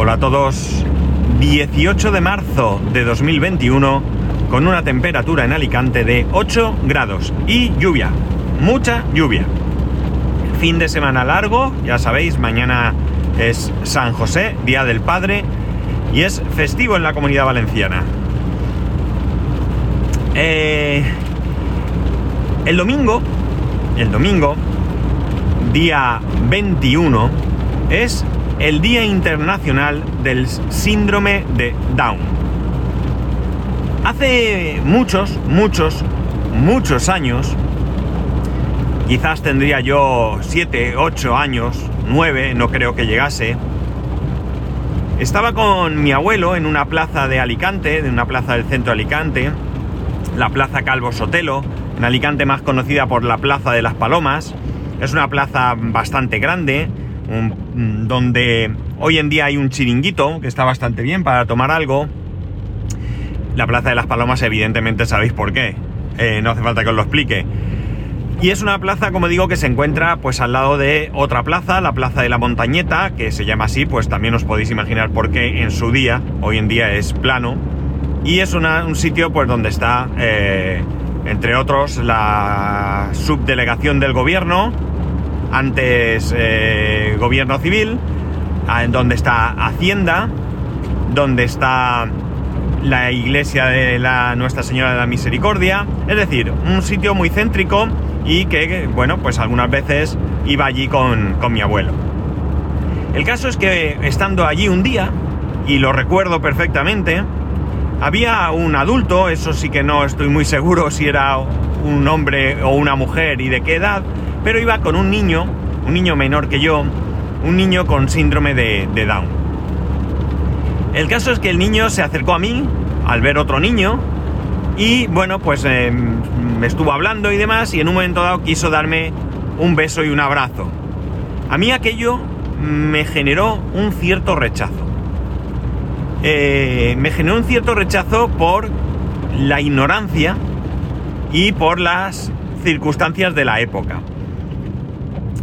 Hola a todos. 18 de marzo de 2021 con una temperatura en Alicante de 8 grados y lluvia, mucha lluvia. Fin de semana largo, ya sabéis, mañana es San José, Día del Padre, y es festivo en la comunidad valenciana. Eh, el domingo, el domingo, día 21, es el Día Internacional del Síndrome de Down. Hace muchos, muchos, muchos años, quizás tendría yo 7, 8 años, 9, no creo que llegase, estaba con mi abuelo en una plaza de Alicante, de una plaza del centro de Alicante, la Plaza Calvo Sotelo, en Alicante más conocida por la Plaza de las Palomas. Es una plaza bastante grande, donde hoy en día hay un chiringuito que está bastante bien para tomar algo. La Plaza de las Palomas, evidentemente sabéis por qué. Eh, no hace falta que os lo explique. Y es una plaza, como digo, que se encuentra pues al lado de otra plaza, la Plaza de la Montañeta, que se llama así, pues también os podéis imaginar por qué en su día, hoy en día es plano. Y es un sitio pues donde está, eh, entre otros, la subdelegación del gobierno, antes eh, gobierno civil, donde está Hacienda, donde está la iglesia de la Nuestra Señora de la Misericordia, es decir, un sitio muy céntrico y que, bueno, pues algunas veces iba allí con, con mi abuelo. El caso es que estando allí un día, y lo recuerdo perfectamente, había un adulto, eso sí que no estoy muy seguro si era un hombre o una mujer y de qué edad, pero iba con un niño, un niño menor que yo, un niño con síndrome de, Down. El caso es que el niño se acercó a mí al ver otro niño y bueno, pues eh, me estuvo hablando y demás y en un momento dado quiso darme un beso y un abrazo. A mí aquello me generó un cierto rechazo. Eh, me generó un cierto rechazo por la ignorancia y por las circunstancias de la época.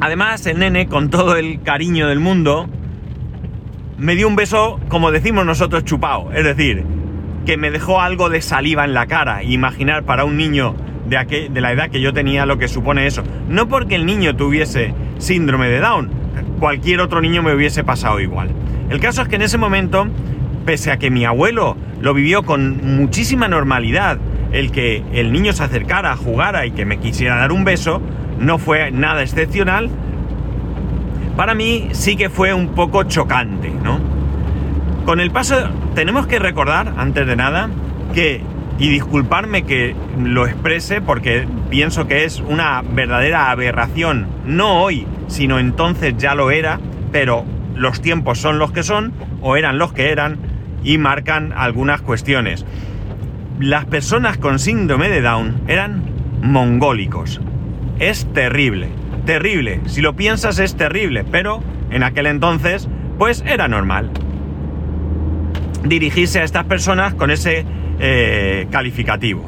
Además, el nene, con todo el cariño del mundo, me dio un beso, como decimos nosotros, chupado. Es decir, que me dejó algo de saliva en la cara. Imaginar para un niño de, de la edad que yo tenía lo que supone eso. No porque el niño tuviese síndrome de Down, cualquier otro niño me hubiese pasado igual. El caso es que en ese momento, pese a que mi abuelo lo vivió con muchísima normalidad, el que el niño se acercara, jugara y que me quisiera dar un beso, no fue nada excepcional. Para mí sí que fue un poco chocante, ¿no? Con el paso, tenemos que recordar, antes de nada, que, y disculparme que lo exprese porque pienso que es una verdadera aberración, no hoy, sino entonces ya lo era, pero los tiempos son los que son, o eran los que eran, y marcan algunas cuestiones. Las personas con síndrome de Down eran mongólicos, es terrible, terrible. Si lo piensas es terrible, pero en aquel entonces, pues era normal. Dirigirse a estas personas con ese eh, calificativo.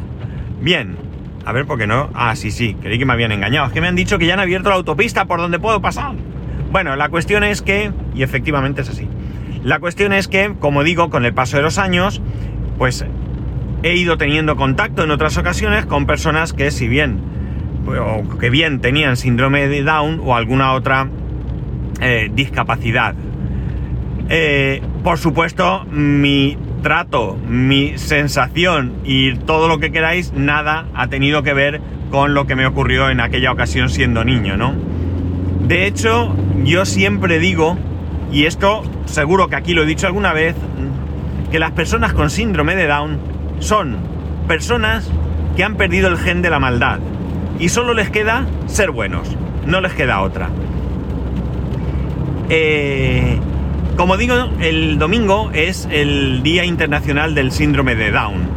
Bien, a ver por qué no. Ah, sí, sí, creí que me habían engañado. Es que me han dicho que ya han abierto la autopista por donde puedo pasar. Bueno, la cuestión es que, y efectivamente es así. La cuestión es que, como digo, con el paso de los años, pues he ido teniendo contacto en otras ocasiones con personas que, si bien o que bien tenían síndrome de Down o alguna otra eh, discapacidad. Eh, por supuesto, mi trato, mi sensación y todo lo que queráis, nada ha tenido que ver con lo que me ocurrió en aquella ocasión siendo niño, ¿no? De hecho, yo siempre digo, y esto seguro que aquí lo he dicho alguna vez, que las personas con síndrome de Down son personas que han perdido el gen de la maldad y solo les queda ser buenos, no les queda otra. Eh, como digo, el domingo es el Día Internacional del Síndrome de Down.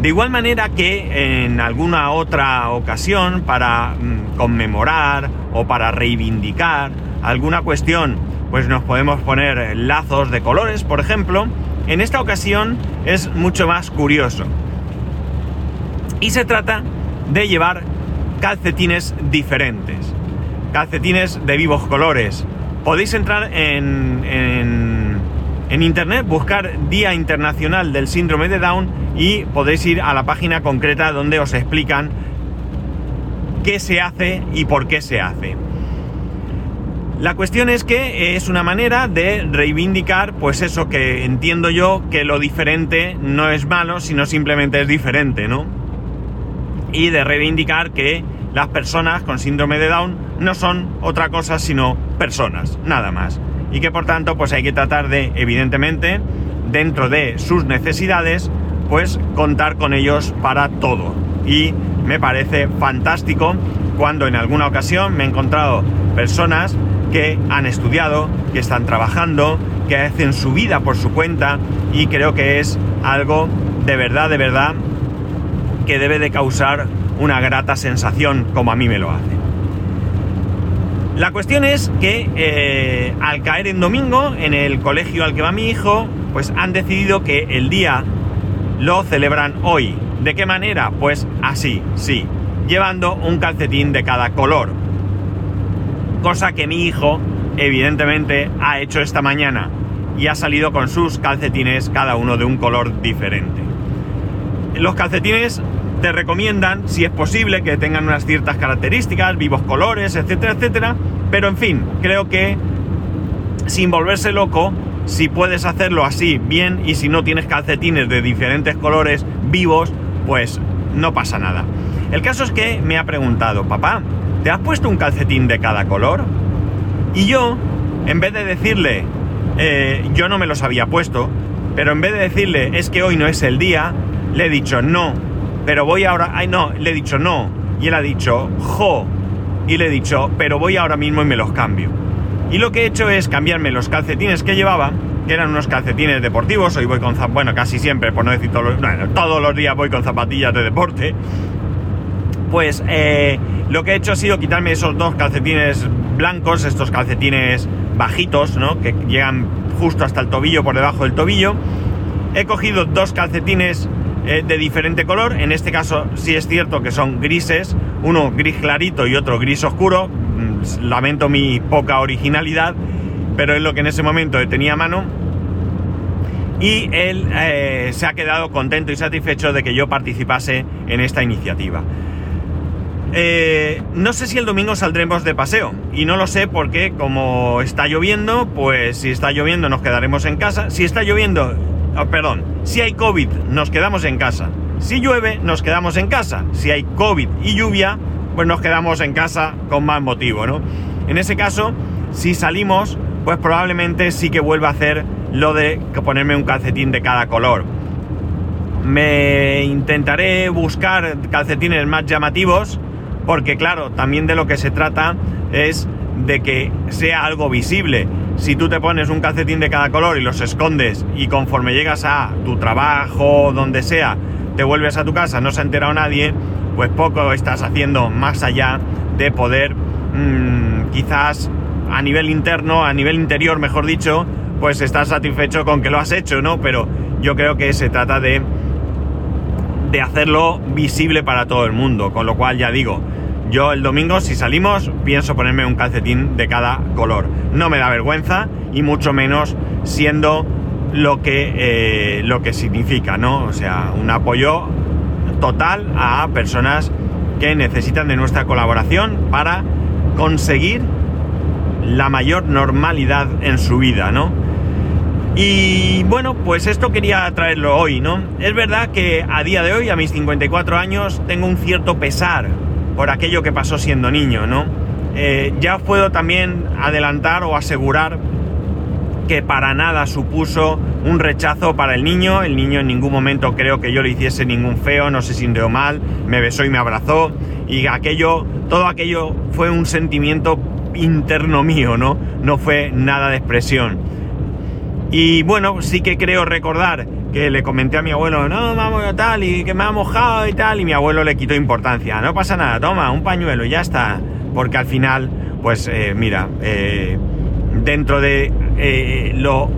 De igual manera que en alguna otra ocasión, para mm, conmemorar o para reivindicar alguna cuestión, pues nos podemos poner lazos de colores, por ejemplo, en esta ocasión es mucho más curioso. Y se trata de llevar calcetines diferentes, calcetines de vivos colores. Podéis entrar en, en internet, buscar Día Internacional del Síndrome de Down y podéis ir a la página concreta donde os explican qué se hace y por qué se hace. La cuestión es que es una manera de reivindicar, pues eso que entiendo yo, que lo diferente no es malo, sino simplemente es diferente, ¿no? Y de reivindicar que las personas con síndrome de Down no son otra cosa sino personas, nada más. Y que por tanto, pues hay que tratar de, evidentemente, dentro de sus necesidades, pues contar con ellos para todo. Y me parece fantástico cuando en alguna ocasión me he encontrado personas que han estudiado, que están trabajando, que hacen su vida por su cuenta y creo que es algo de verdad, de verdad, que debe de causar una grata sensación como a mí me lo hace. La cuestión es que eh, al caer en domingo, en el colegio al que va mi hijo, pues han decidido que el día lo celebran hoy. ¿De qué manera? Pues así, sí, llevando un calcetín de cada color cosa que mi hijo evidentemente ha hecho esta mañana y ha salido con sus calcetines cada uno de un color diferente. Los calcetines te recomiendan, si es posible, que tengan unas ciertas características, vivos colores, etcétera, etcétera, pero en fin, creo que sin volverse loco, si puedes hacerlo así bien y si no tienes calcetines de diferentes colores vivos, pues no pasa nada. El caso es que me ha preguntado, papá, ¿te has puesto un calcetín de cada color? Y yo, en vez de decirle, eh, yo no me los había puesto, pero en vez de decirle, es que hoy no es el día, le he dicho, no, pero voy ahora, ay no, le he dicho, no, y él ha dicho, jo, y le he dicho, pero voy ahora mismo y me los cambio. Y lo que he hecho es cambiarme los calcetines que llevaba, que eran unos calcetines deportivos, hoy voy con, bueno, casi siempre, por no decir todos los, todos los días voy con zapatillas de deporte, pues eh, lo que he hecho ha sido quitarme esos dos calcetines blancos, estos calcetines bajitos, ¿no? Que llegan justo hasta el tobillo, por debajo del tobillo. He cogido dos calcetines eh, de diferente color, en este caso sí es cierto que son grises, uno gris clarito y otro gris oscuro. Mm, lamento mi poca originalidad, pero es lo que en ese momento tenía a mano. Y él eh, se ha quedado contento y satisfecho de que yo participase en esta iniciativa. Eh, no sé si el domingo saldremos de paseo y no lo sé porque como está lloviendo, pues si está lloviendo nos quedaremos en casa. Si está lloviendo, oh, perdón, si hay COVID nos quedamos en casa. Si llueve nos quedamos en casa. Si hay COVID y lluvia, pues nos quedamos en casa con más motivo, ¿no? En ese caso, si salimos, pues probablemente sí que vuelva a hacer lo de ponerme un calcetín de cada color. Me intentaré buscar calcetines más llamativos porque claro, también de lo que se trata es de que sea algo visible. Si tú te pones un calcetín de cada color y los escondes y conforme llegas a tu trabajo, donde sea, te vuelves a tu casa, no se ha enterado nadie, pues poco estás haciendo más allá de poder mmm, quizás a nivel interno, a nivel interior, mejor dicho, pues estás satisfecho con que lo has hecho, ¿no? Pero yo creo que se trata de de hacerlo visible para todo el mundo. Con lo cual ya digo, yo el domingo si salimos pienso ponerme un calcetín de cada color. No me da vergüenza y mucho menos siendo lo que, eh, lo que significa, ¿no? O sea, un apoyo total a personas que necesitan de nuestra colaboración para conseguir la mayor normalidad en su vida, ¿no? Y bueno, pues esto quería traerlo hoy, ¿no? Es verdad que a día de hoy, a mis 54 años, tengo un cierto pesar por aquello que pasó siendo niño, ¿no? Eh, ya puedo también adelantar o asegurar que para nada supuso un rechazo para el niño. El niño en ningún momento creo que yo le hiciese ningún feo, no se sintió mal, me besó y me abrazó. Y aquello, todo aquello fue un sentimiento interno mío, ¿no? No fue nada de expresión. Y bueno, sí que creo recordar que le comenté a mi abuelo, no, vamos, tal, y que me ha mojado y tal, y mi abuelo le quitó importancia. No pasa nada, toma, un pañuelo ya está. Porque al final, pues eh, mira, eh, dentro de eh, lo,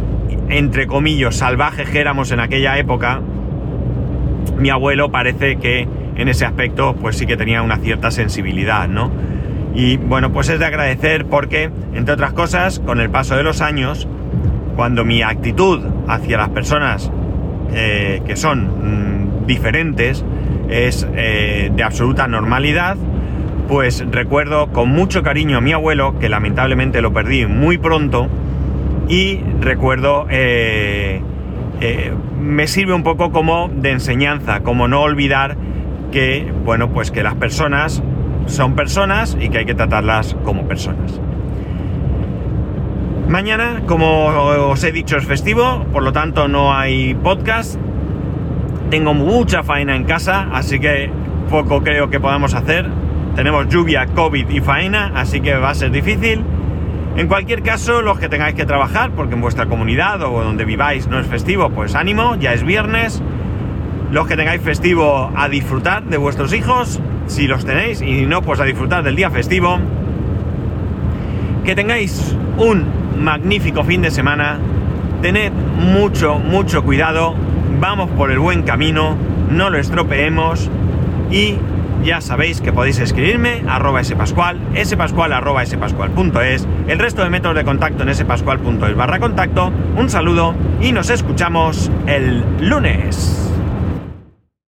entre comillas, salvaje que éramos en aquella época, mi abuelo parece que en ese aspecto, pues sí que tenía una cierta sensibilidad, ¿no? Y bueno, pues es de agradecer porque, entre otras cosas, con el paso de los años, cuando mi actitud hacia las personas eh, que son mm, diferentes es eh, de absoluta normalidad, pues recuerdo con mucho cariño a mi abuelo, que lamentablemente lo perdí muy pronto, y recuerdo, eh, me sirve un poco como de enseñanza, como no olvidar que, bueno, pues que las personas son personas y que hay que tratarlas como personas. Mañana, como os he dicho, es festivo, por lo tanto no hay podcast. Tengo mucha faena en casa, así que poco creo que podamos hacer. Tenemos lluvia, COVID y faena, así que va a ser difícil. En cualquier caso, los que tengáis que trabajar, porque en vuestra comunidad o donde viváis no es festivo, pues ánimo, ya es viernes. Los que tengáis festivo a disfrutar de vuestros hijos, si los tenéis, y no, pues a disfrutar del día festivo. Que tengáis un magnífico fin de semana. Tened mucho, mucho cuidado. Vamos por el buen camino. No lo estropeemos. Y ya sabéis que podéis escribirme arroba spascual, spascual arroba spascual.es, el resto de métodos de contacto en spascual.es barra contacto. Un saludo y nos escuchamos el lunes.